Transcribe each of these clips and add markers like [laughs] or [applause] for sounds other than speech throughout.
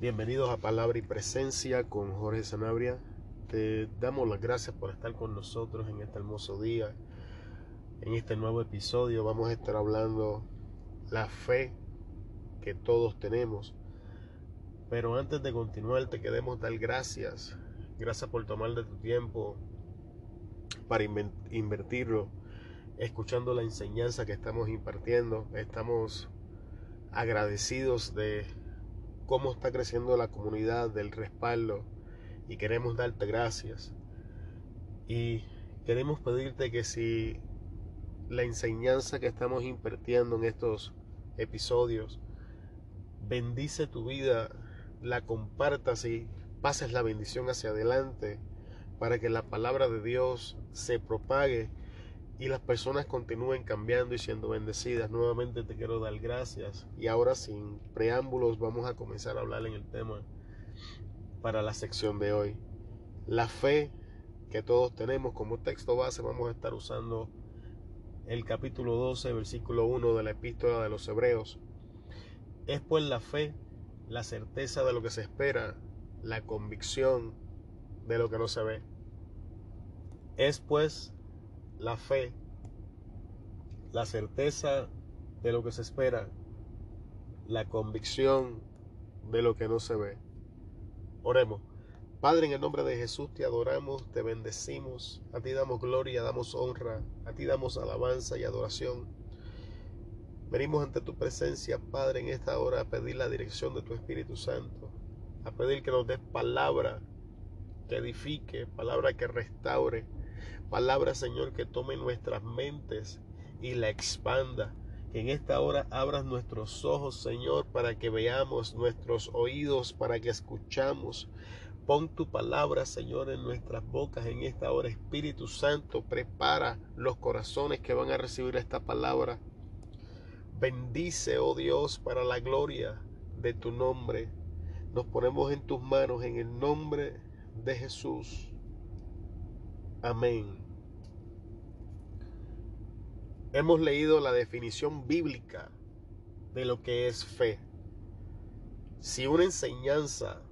Bienvenidos a Palabra y Presencia con Jorge Sanabria. Te damos las gracias por estar con nosotros en este hermoso día. En este nuevo episodio vamos a estar hablando la fe que todos tenemos. Pero antes de continuar te queremos dar gracias. Gracias por tomar de tu tiempo para invertirlo escuchando la enseñanza que estamos impartiendo. Estamos agradecidos de cómo está creciendo la comunidad, del respaldo y queremos darte gracias. Y queremos pedirte que si la enseñanza que estamos impartiendo en estos episodios bendice tu vida, la compartas y pases la bendición hacia adelante para que la palabra de Dios se propague y las personas continúen cambiando y siendo bendecidas. Nuevamente te quiero dar gracias. Y ahora sin preámbulos vamos a comenzar a hablar en el tema para la sección de hoy. La fe que todos tenemos como texto base vamos a estar usando el capítulo 12, versículo 1 de la epístola de los Hebreos. Es pues la fe, la certeza de lo que se espera, la convicción de lo que no se ve. Es pues la fe, la certeza de lo que se espera, la convicción de lo que no se ve. Oremos. Padre, en el nombre de Jesús te adoramos, te bendecimos, a ti damos gloria, damos honra, a ti damos alabanza y adoración. Venimos ante tu presencia, Padre, en esta hora a pedir la dirección de tu Espíritu Santo, a pedir que nos des palabra que edifique, palabra que restaure, Palabra, Señor, que tome nuestras mentes y la expanda. Que en esta hora abras nuestros ojos, Señor, para que veamos nuestros oídos, para que escuchamos. Pon tu palabra, Señor, en nuestras bocas en esta hora. Espíritu Santo, prepara los corazones que van a recibir esta palabra. Bendice, oh Dios, para la gloria de tu nombre. Nos ponemos en tus manos en el nombre de Jesús. Amén. Hemos leído la definición bíblica de lo que es fe. Si una enseñanza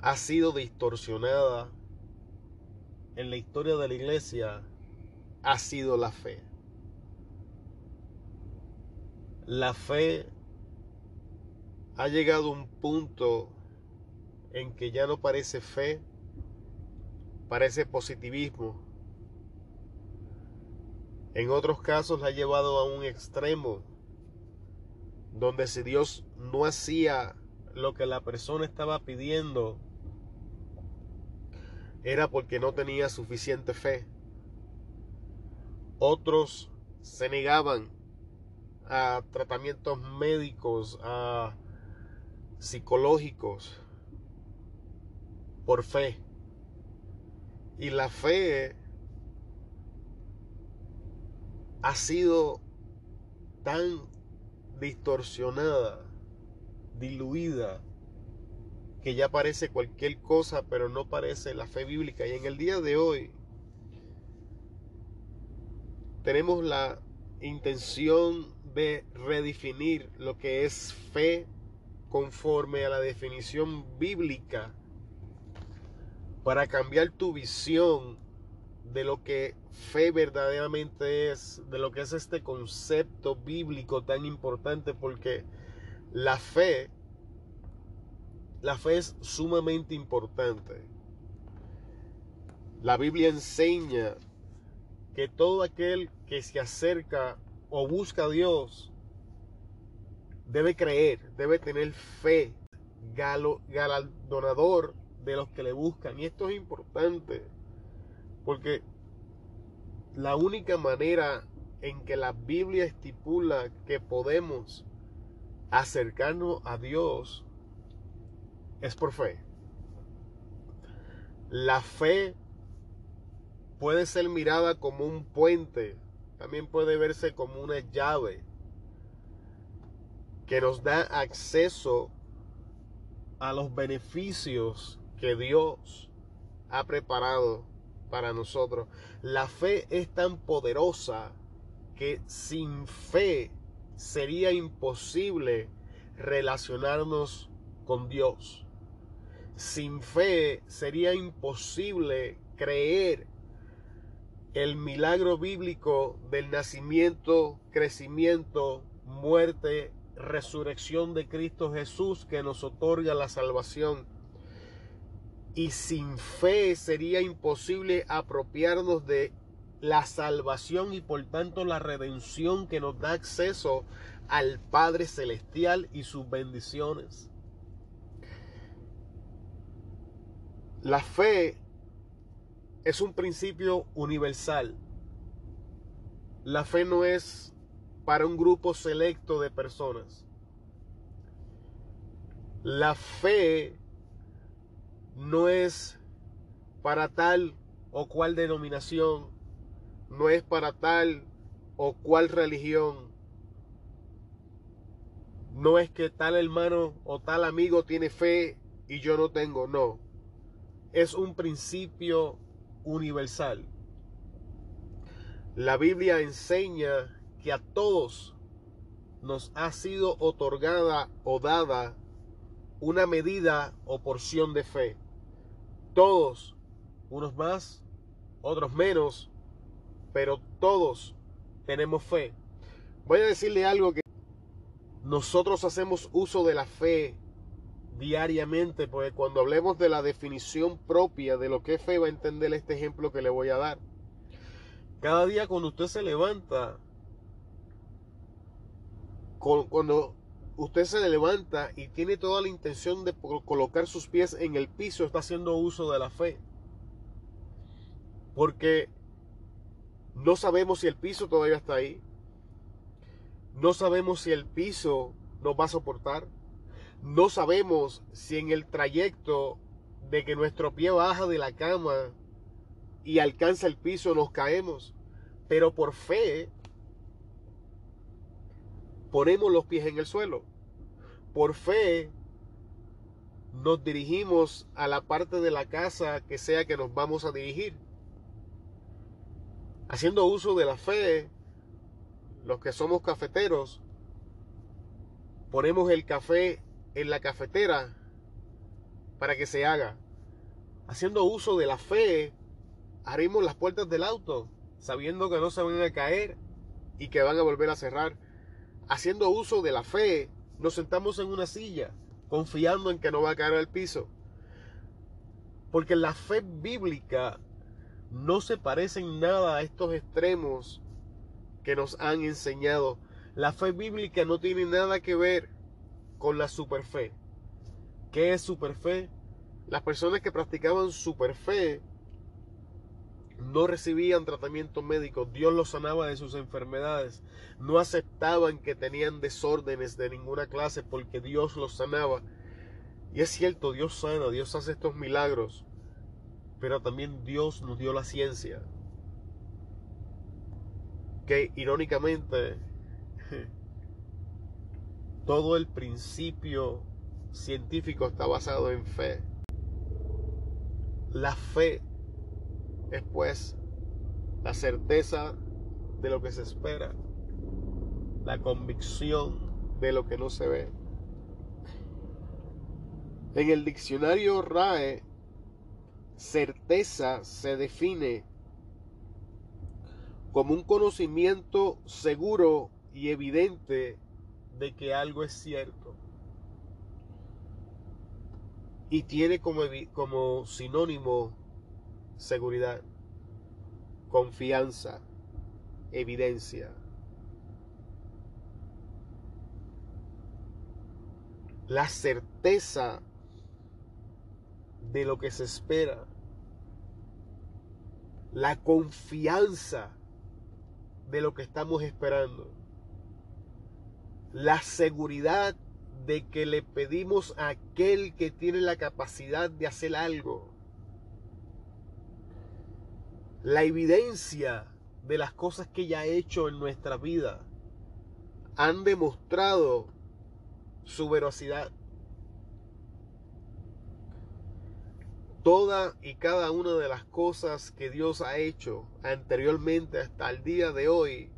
ha sido distorsionada en la historia de la iglesia, ha sido la fe. La fe ha llegado a un punto en que ya no parece fe, parece positivismo. En otros casos la ha llevado a un extremo donde si Dios no hacía lo que la persona estaba pidiendo, era porque no tenía suficiente fe. Otros se negaban a tratamientos médicos, a psicológicos, por fe. Y la fe ha sido tan distorsionada, diluida, que ya parece cualquier cosa, pero no parece la fe bíblica. Y en el día de hoy tenemos la intención de redefinir lo que es fe conforme a la definición bíblica para cambiar tu visión de lo que fe verdaderamente es, de lo que es este concepto bíblico tan importante, porque la fe, la fe es sumamente importante. La Biblia enseña que todo aquel que se acerca o busca a Dios debe creer, debe tener fe, galardonador de los que le buscan. Y esto es importante porque la única manera en que la Biblia estipula que podemos acercarnos a Dios es por fe. La fe puede ser mirada como un puente, también puede verse como una llave que nos da acceso a los beneficios que Dios ha preparado para nosotros. La fe es tan poderosa que sin fe sería imposible relacionarnos con Dios. Sin fe sería imposible creer el milagro bíblico del nacimiento, crecimiento, muerte, resurrección de Cristo Jesús que nos otorga la salvación. Y sin fe sería imposible apropiarnos de la salvación y por tanto la redención que nos da acceso al Padre Celestial y sus bendiciones. La fe es un principio universal. La fe no es para un grupo selecto de personas. La fe no es para tal o cual denominación, no es para tal o cual religión. No es que tal hermano o tal amigo tiene fe y yo no tengo, no. Es un principio universal. La Biblia enseña que a todos nos ha sido otorgada o dada una medida o porción de fe. Todos, unos más, otros menos, pero todos tenemos fe. Voy a decirle algo que nosotros hacemos uso de la fe diariamente, porque cuando hablemos de la definición propia de lo que es fe, va a entender este ejemplo que le voy a dar. Cada día cuando usted se levanta, cuando usted se levanta y tiene toda la intención de colocar sus pies en el piso, está haciendo uso de la fe. Porque no sabemos si el piso todavía está ahí. No sabemos si el piso nos va a soportar. No sabemos si en el trayecto de que nuestro pie baja de la cama y alcanza el piso nos caemos. Pero por fe ponemos los pies en el suelo. Por fe nos dirigimos a la parte de la casa que sea que nos vamos a dirigir. Haciendo uso de la fe, los que somos cafeteros, ponemos el café en la cafetera para que se haga. Haciendo uso de la fe, abrimos las puertas del auto, sabiendo que no se van a caer y que van a volver a cerrar. Haciendo uso de la fe, nos sentamos en una silla, confiando en que no va a caer al piso. Porque la fe bíblica no se parece en nada a estos extremos que nos han enseñado. La fe bíblica no tiene nada que ver con la superfe. ¿Qué es superfe? Las personas que practicaban superfe no recibían tratamiento médico, Dios los sanaba de sus enfermedades, no aceptaban que tenían desórdenes de ninguna clase porque Dios los sanaba. Y es cierto, Dios sana, Dios hace estos milagros, pero también Dios nos dio la ciencia, que irónicamente [laughs] todo el principio científico está basado en fe. La fe es pues la certeza de lo que se espera, la convicción de lo que no se ve. En el diccionario RAE, certeza se define como un conocimiento seguro y evidente de que algo es cierto. Y tiene como, como sinónimo seguridad, confianza, evidencia. La certeza de lo que se espera. La confianza de lo que estamos esperando la seguridad de que le pedimos a aquel que tiene la capacidad de hacer algo. La evidencia de las cosas que ya ha hecho en nuestra vida han demostrado su veracidad. Toda y cada una de las cosas que Dios ha hecho anteriormente hasta el día de hoy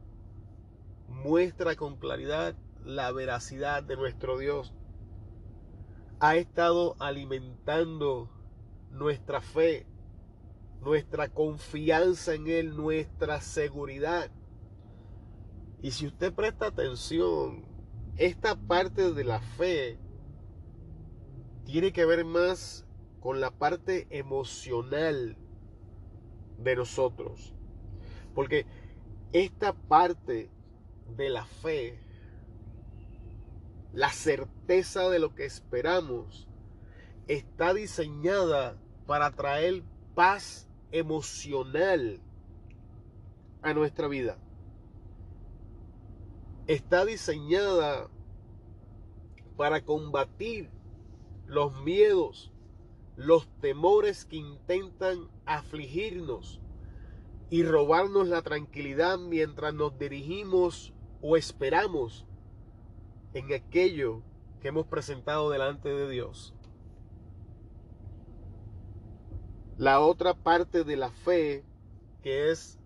muestra con claridad la veracidad de nuestro Dios. Ha estado alimentando nuestra fe, nuestra confianza en Él, nuestra seguridad. Y si usted presta atención, esta parte de la fe tiene que ver más con la parte emocional de nosotros. Porque esta parte de la fe, la certeza de lo que esperamos, está diseñada para traer paz emocional a nuestra vida. Está diseñada para combatir los miedos, los temores que intentan afligirnos y robarnos la tranquilidad mientras nos dirigimos o esperamos en aquello que hemos presentado delante de Dios. La otra parte de la fe, que es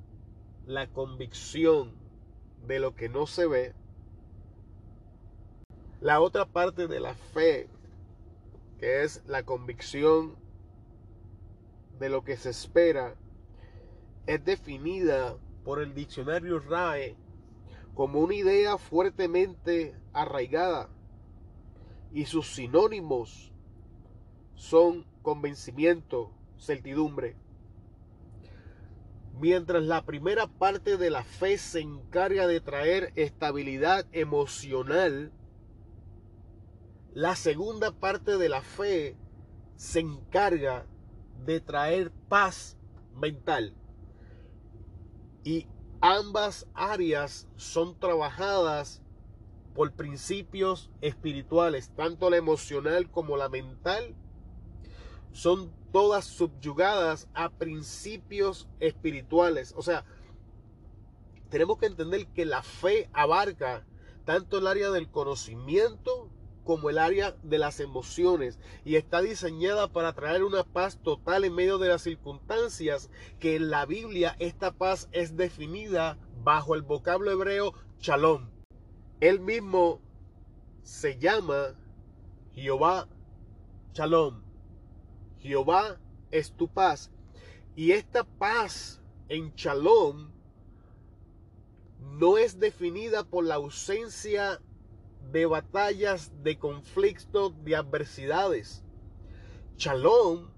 la convicción de lo que no se ve, la otra parte de la fe, que es la convicción de lo que se espera, es definida por el diccionario RAE como una idea fuertemente arraigada y sus sinónimos son convencimiento, certidumbre. Mientras la primera parte de la fe se encarga de traer estabilidad emocional, la segunda parte de la fe se encarga de traer paz mental. Y ambas áreas son trabajadas por principios espirituales, tanto la emocional como la mental, son todas subyugadas a principios espirituales. O sea, tenemos que entender que la fe abarca tanto el área del conocimiento como el área de las emociones y está diseñada para traer una paz total en medio de las circunstancias que en la Biblia esta paz es definida bajo el vocablo hebreo shalom. Él mismo se llama Jehová shalom. Jehová es tu paz. Y esta paz en shalom no es definida por la ausencia de batallas, de conflictos, de adversidades. Shalom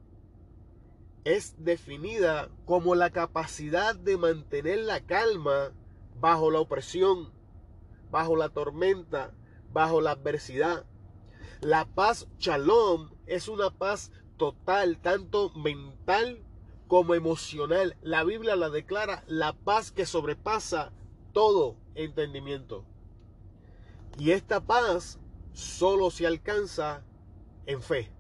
es definida como la capacidad de mantener la calma bajo la opresión, bajo la tormenta, bajo la adversidad. La paz shalom es una paz total, tanto mental como emocional. La Biblia la declara la paz que sobrepasa todo entendimiento. Y esta paz solo se alcanza en fe.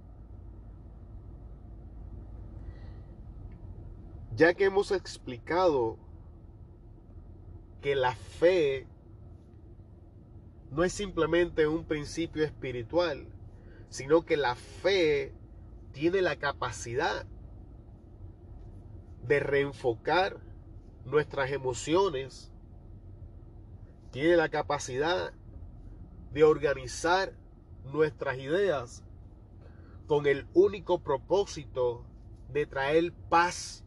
Ya que hemos explicado que la fe no es simplemente un principio espiritual, sino que la fe tiene la capacidad de reenfocar nuestras emociones, tiene la capacidad de organizar nuestras ideas con el único propósito de traer paz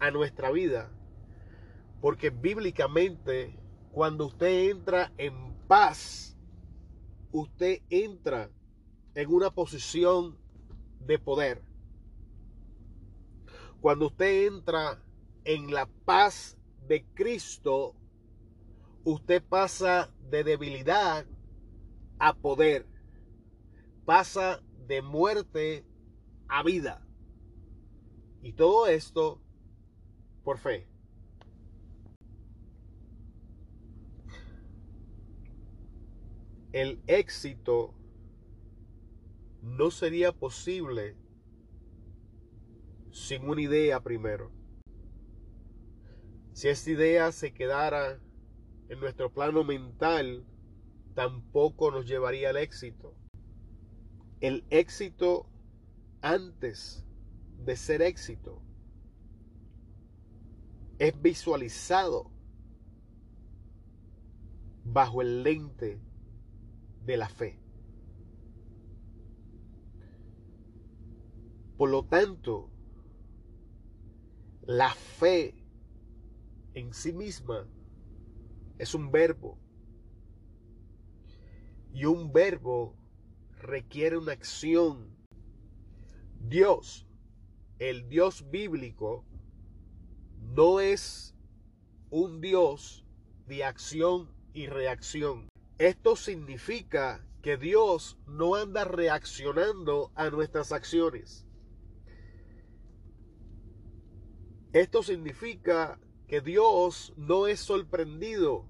a nuestra vida. Porque bíblicamente, cuando usted entra en paz, usted entra en una posición de poder. Cuando usted entra en la paz de Cristo, usted pasa de debilidad a poder. Pasa de muerte a vida. Y todo esto por fe. El éxito no sería posible sin una idea primero. Si esta idea se quedara en nuestro plano mental, tampoco nos llevaría al éxito. El éxito antes de ser éxito es visualizado bajo el lente de la fe. Por lo tanto, la fe en sí misma es un verbo. Y un verbo requiere una acción. Dios, el Dios bíblico, no es un Dios de acción y reacción. Esto significa que Dios no anda reaccionando a nuestras acciones. Esto significa que Dios no es sorprendido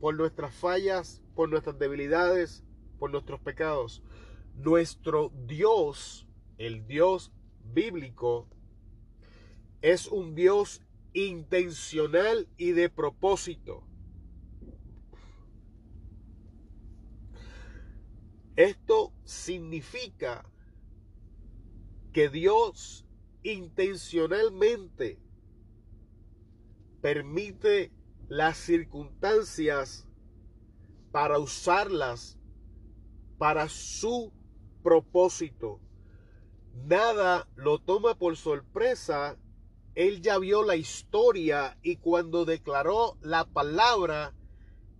por nuestras fallas, por nuestras debilidades, por nuestros pecados. Nuestro Dios, el Dios bíblico, es un Dios intencional y de propósito. Esto significa que Dios intencionalmente permite las circunstancias para usarlas para su propósito. Nada lo toma por sorpresa. Él ya vio la historia y cuando declaró la palabra,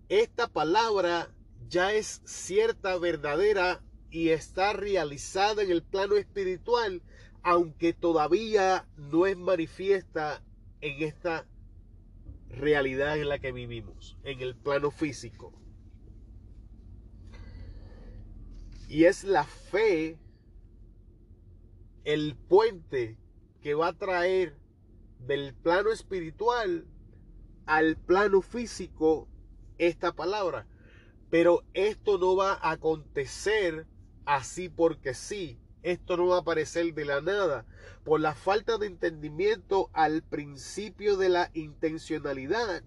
esta palabra ya es cierta, verdadera y está realizada en el plano espiritual, aunque todavía no es manifiesta en esta realidad en la que vivimos, en el plano físico. Y es la fe el puente que va a traer del plano espiritual al plano físico esta palabra. Pero esto no va a acontecer así porque sí. Esto no va a aparecer de la nada. Por la falta de entendimiento al principio de la intencionalidad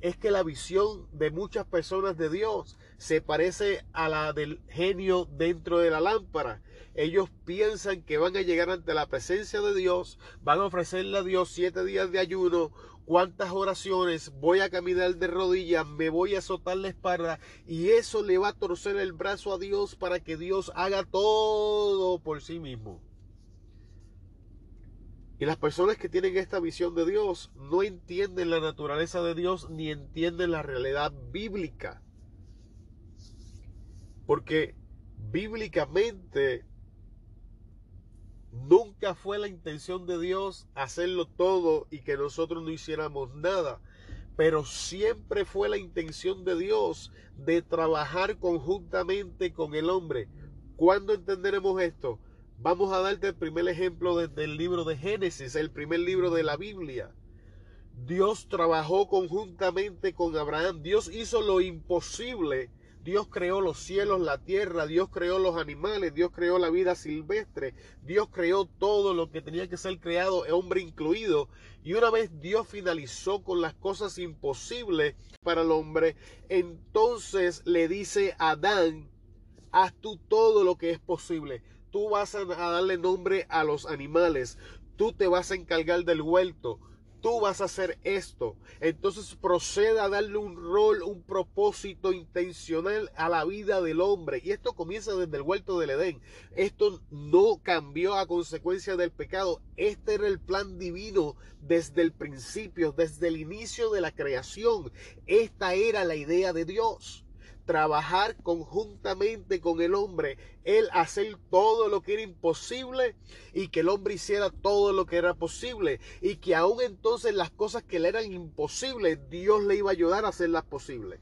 es que la visión de muchas personas de Dios se parece a la del genio dentro de la lámpara. Ellos piensan que van a llegar ante la presencia de Dios, van a ofrecerle a Dios siete días de ayuno, cuántas oraciones, voy a caminar de rodillas, me voy a azotar la espalda y eso le va a torcer el brazo a Dios para que Dios haga todo por sí mismo. Y las personas que tienen esta visión de Dios no entienden la naturaleza de Dios ni entienden la realidad bíblica. Porque bíblicamente nunca fue la intención de Dios hacerlo todo y que nosotros no hiciéramos nada. Pero siempre fue la intención de Dios de trabajar conjuntamente con el hombre. ¿Cuándo entenderemos esto? Vamos a darte el primer ejemplo desde el libro de Génesis, el primer libro de la Biblia. Dios trabajó conjuntamente con Abraham. Dios hizo lo imposible. Dios creó los cielos, la tierra, Dios creó los animales, Dios creó la vida silvestre, Dios creó todo lo que tenía que ser creado, hombre incluido. Y una vez Dios finalizó con las cosas imposibles para el hombre, entonces le dice a Adán, haz tú todo lo que es posible. Tú vas a darle nombre a los animales, tú te vas a encargar del huerto, tú vas a hacer esto. Entonces proceda a darle un rol, un propósito intencional a la vida del hombre. Y esto comienza desde el huerto del Edén. Esto no cambió a consecuencia del pecado. Este era el plan divino desde el principio, desde el inicio de la creación. Esta era la idea de Dios trabajar conjuntamente con el hombre, él hacer todo lo que era imposible y que el hombre hiciera todo lo que era posible y que aún entonces las cosas que le eran imposibles, Dios le iba a ayudar a hacerlas posibles.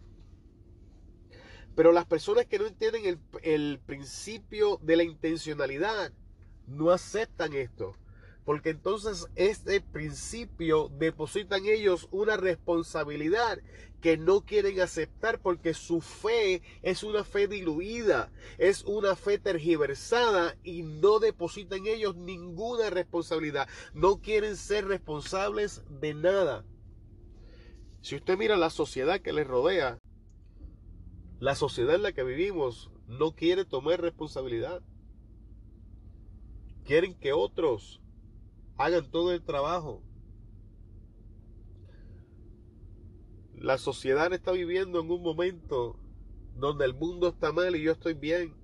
Pero las personas que no entienden el, el principio de la intencionalidad no aceptan esto porque entonces este principio deposita en ellos una responsabilidad que no quieren aceptar porque su fe es una fe diluida, es una fe tergiversada y no deposita en ellos ninguna responsabilidad. No quieren ser responsables de nada. Si usted mira la sociedad que les rodea, la sociedad en la que vivimos no quiere tomar responsabilidad. Quieren que otros hagan todo el trabajo. La sociedad está viviendo en un momento donde el mundo está mal y yo estoy bien,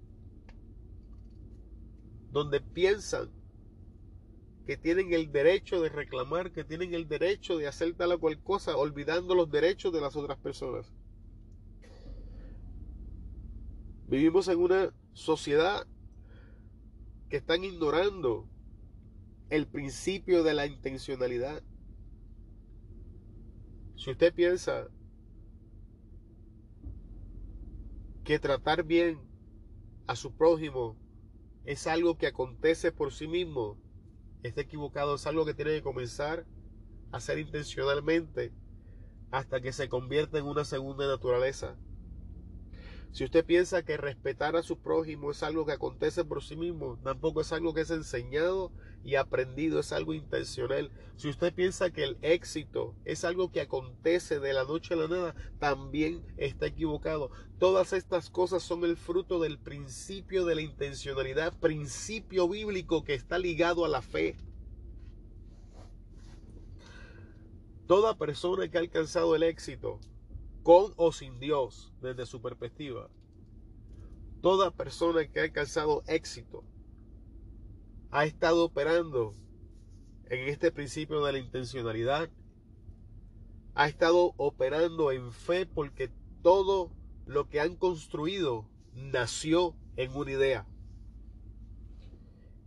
donde piensan que tienen el derecho de reclamar, que tienen el derecho de hacer tal o cual cosa, olvidando los derechos de las otras personas. Vivimos en una sociedad que están ignorando el principio de la intencionalidad. Si usted piensa que tratar bien a su prójimo es algo que acontece por sí mismo, está equivocado, es algo que tiene que comenzar a hacer intencionalmente hasta que se convierta en una segunda naturaleza. Si usted piensa que respetar a su prójimo es algo que acontece por sí mismo, tampoco es algo que es enseñado y aprendido, es algo intencional. Si usted piensa que el éxito es algo que acontece de la noche a la nada, también está equivocado. Todas estas cosas son el fruto del principio de la intencionalidad, principio bíblico que está ligado a la fe. Toda persona que ha alcanzado el éxito con o sin Dios desde su perspectiva. Toda persona que ha alcanzado éxito ha estado operando en este principio de la intencionalidad, ha estado operando en fe porque todo lo que han construido nació en una idea.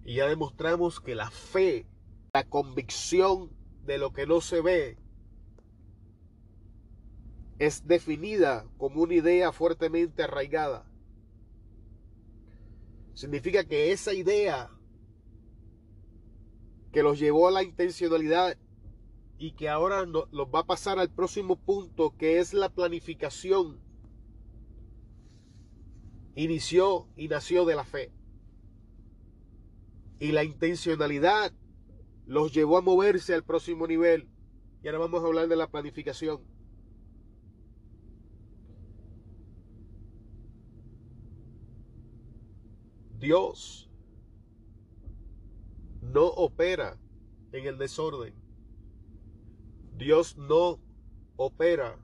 Y ya demostramos que la fe, la convicción de lo que no se ve, es definida como una idea fuertemente arraigada. Significa que esa idea que los llevó a la intencionalidad y que ahora los va a pasar al próximo punto, que es la planificación, inició y nació de la fe. Y la intencionalidad los llevó a moverse al próximo nivel. Y ahora vamos a hablar de la planificación. Dios no opera en el desorden. Dios no opera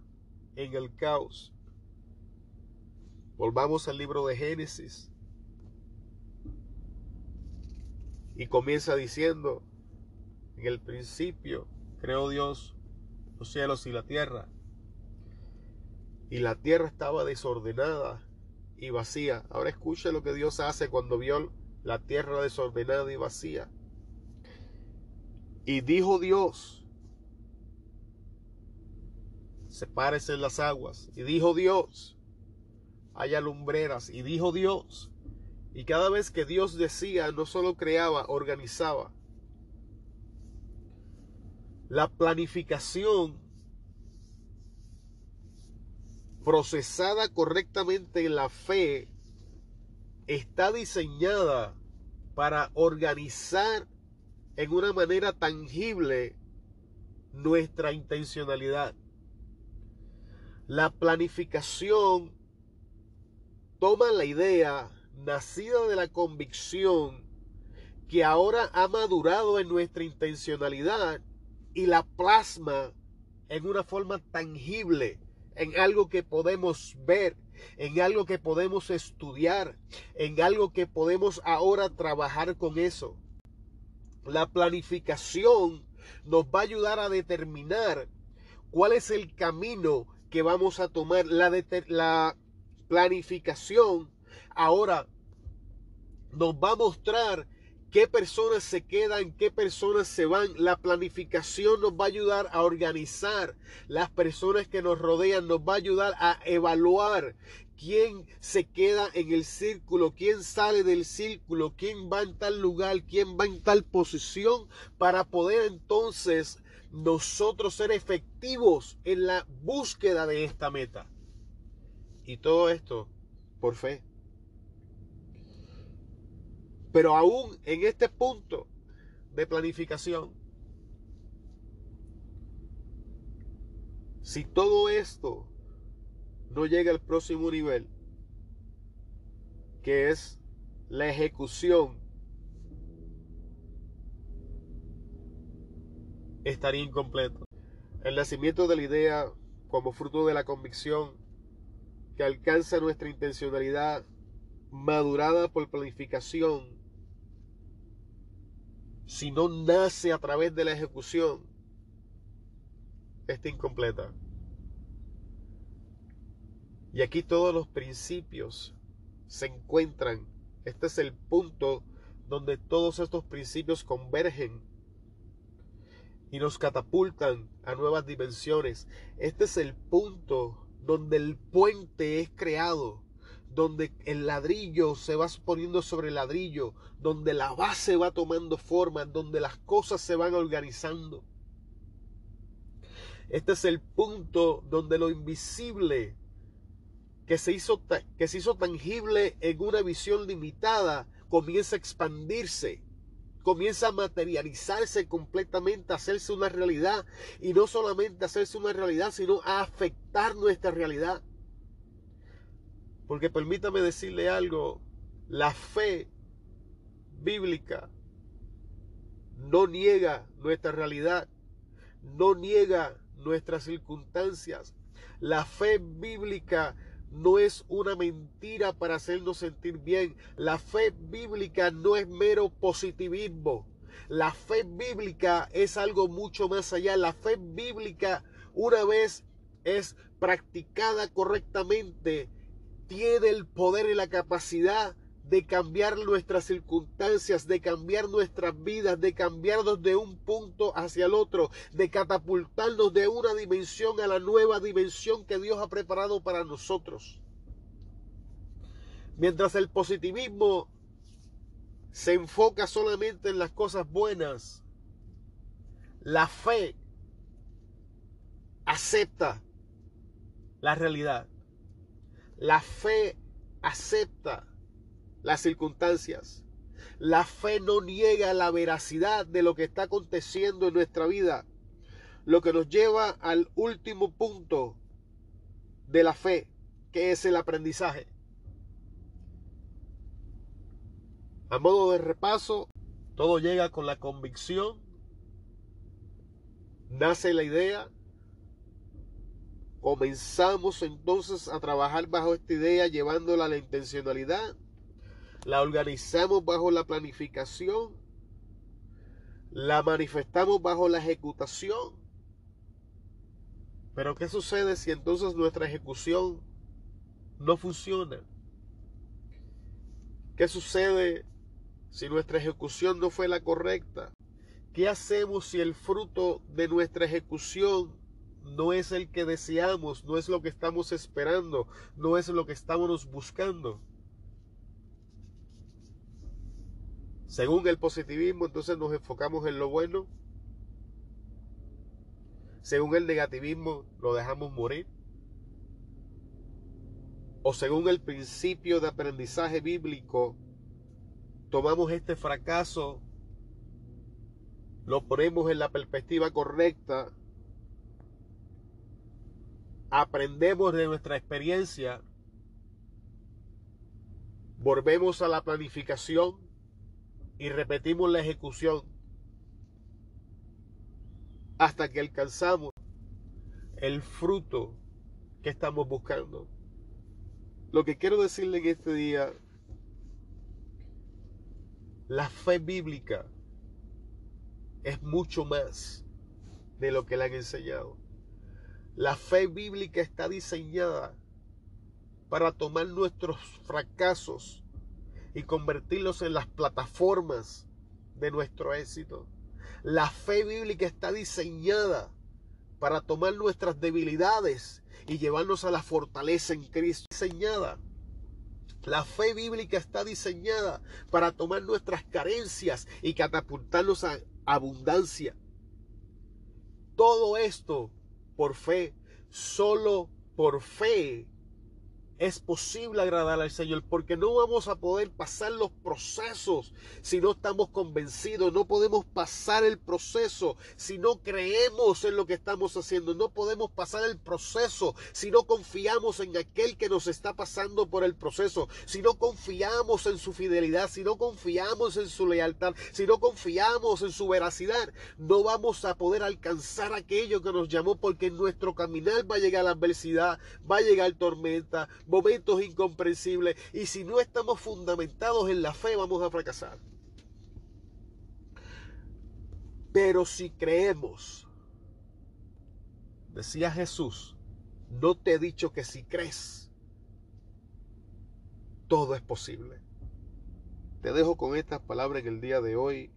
en el caos. Volvamos al libro de Génesis. Y comienza diciendo, en el principio creó Dios los cielos y la tierra. Y la tierra estaba desordenada y vacía. Ahora escuche lo que Dios hace cuando vio la tierra desordenada y vacía. Y dijo Dios, sepárese las aguas. Y dijo Dios, haya lumbreras. Y dijo Dios. Y cada vez que Dios decía, no solo creaba, organizaba. La planificación procesada correctamente en la fe, está diseñada para organizar en una manera tangible nuestra intencionalidad. La planificación toma la idea nacida de la convicción que ahora ha madurado en nuestra intencionalidad y la plasma en una forma tangible en algo que podemos ver, en algo que podemos estudiar, en algo que podemos ahora trabajar con eso. La planificación nos va a ayudar a determinar cuál es el camino que vamos a tomar. La, la planificación ahora nos va a mostrar qué personas se quedan, qué personas se van. La planificación nos va a ayudar a organizar las personas que nos rodean, nos va a ayudar a evaluar quién se queda en el círculo, quién sale del círculo, quién va en tal lugar, quién va en tal posición, para poder entonces nosotros ser efectivos en la búsqueda de esta meta. Y todo esto por fe. Pero aún en este punto de planificación, si todo esto no llega al próximo nivel, que es la ejecución, estaría incompleto. El nacimiento de la idea como fruto de la convicción que alcanza nuestra intencionalidad madurada por planificación, si no nace a través de la ejecución, está incompleta. Y aquí todos los principios se encuentran. Este es el punto donde todos estos principios convergen y nos catapultan a nuevas dimensiones. Este es el punto donde el puente es creado, donde el ladrillo se va poniendo sobre el ladrillo, donde la base va tomando forma, donde las cosas se van organizando. Este es el punto donde lo invisible que se hizo, que se hizo tangible en una visión limitada comienza a expandirse comienza a materializarse completamente, a hacerse una realidad. Y no solamente hacerse una realidad, sino a afectar nuestra realidad. Porque permítame decirle algo, la fe bíblica no niega nuestra realidad, no niega nuestras circunstancias. La fe bíblica no es una mentira para hacernos sentir bien. La fe bíblica no es mero positivismo. La fe bíblica es algo mucho más allá. La fe bíblica, una vez es practicada correctamente, tiene el poder y la capacidad de cambiar nuestras circunstancias, de cambiar nuestras vidas, de cambiarnos de un punto hacia el otro, de catapultarnos de una dimensión a la nueva dimensión que Dios ha preparado para nosotros. Mientras el positivismo se enfoca solamente en las cosas buenas, la fe acepta la realidad. La fe acepta las circunstancias. La fe no niega la veracidad de lo que está aconteciendo en nuestra vida. Lo que nos lleva al último punto de la fe, que es el aprendizaje. A modo de repaso, todo llega con la convicción, nace la idea, comenzamos entonces a trabajar bajo esta idea llevándola a la intencionalidad la organizamos bajo la planificación, la manifestamos bajo la ejecutación. Pero ¿qué sucede si entonces nuestra ejecución no funciona? ¿Qué sucede si nuestra ejecución no fue la correcta? ¿Qué hacemos si el fruto de nuestra ejecución no es el que deseamos, no es lo que estamos esperando, no es lo que estamos buscando? Según el positivismo, entonces nos enfocamos en lo bueno. Según el negativismo, lo dejamos morir. O según el principio de aprendizaje bíblico, tomamos este fracaso, lo ponemos en la perspectiva correcta, aprendemos de nuestra experiencia, volvemos a la planificación, y repetimos la ejecución hasta que alcanzamos el fruto que estamos buscando. Lo que quiero decirle en este día, la fe bíblica es mucho más de lo que le han enseñado. La fe bíblica está diseñada para tomar nuestros fracasos y convertirlos en las plataformas de nuestro éxito. La fe bíblica está diseñada para tomar nuestras debilidades y llevarnos a la fortaleza en Cristo. Diseñada. La fe bíblica está diseñada para tomar nuestras carencias y catapultarnos a abundancia. Todo esto por fe, solo por fe es posible agradar al Señor, porque no vamos a poder pasar los procesos si no estamos convencidos, no podemos pasar el proceso si no creemos en lo que estamos haciendo, no podemos pasar el proceso si no confiamos en aquel que nos está pasando por el proceso, si no confiamos en su fidelidad, si no confiamos en su lealtad, si no confiamos en su veracidad, no vamos a poder alcanzar aquello que nos llamó porque en nuestro caminar va a llegar la adversidad, va a llegar tormenta, momentos incomprensibles y si no estamos fundamentados en la fe vamos a fracasar. Pero si creemos, decía Jesús, no te he dicho que si crees, todo es posible. Te dejo con estas palabras en el día de hoy.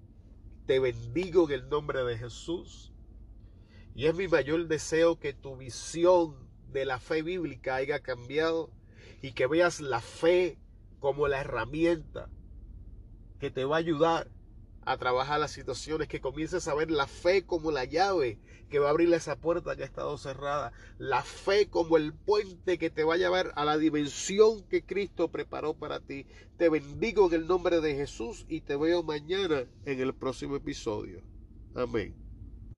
Te bendigo en el nombre de Jesús. Y es mi mayor deseo que tu visión de la fe bíblica haya cambiado y que veas la fe como la herramienta que te va a ayudar a trabajar las situaciones, que comiences a ver la fe como la llave que va a abrir esa puerta que ha estado cerrada, la fe como el puente que te va a llevar a la dimensión que Cristo preparó para ti. Te bendigo en el nombre de Jesús y te veo mañana en el próximo episodio. Amén.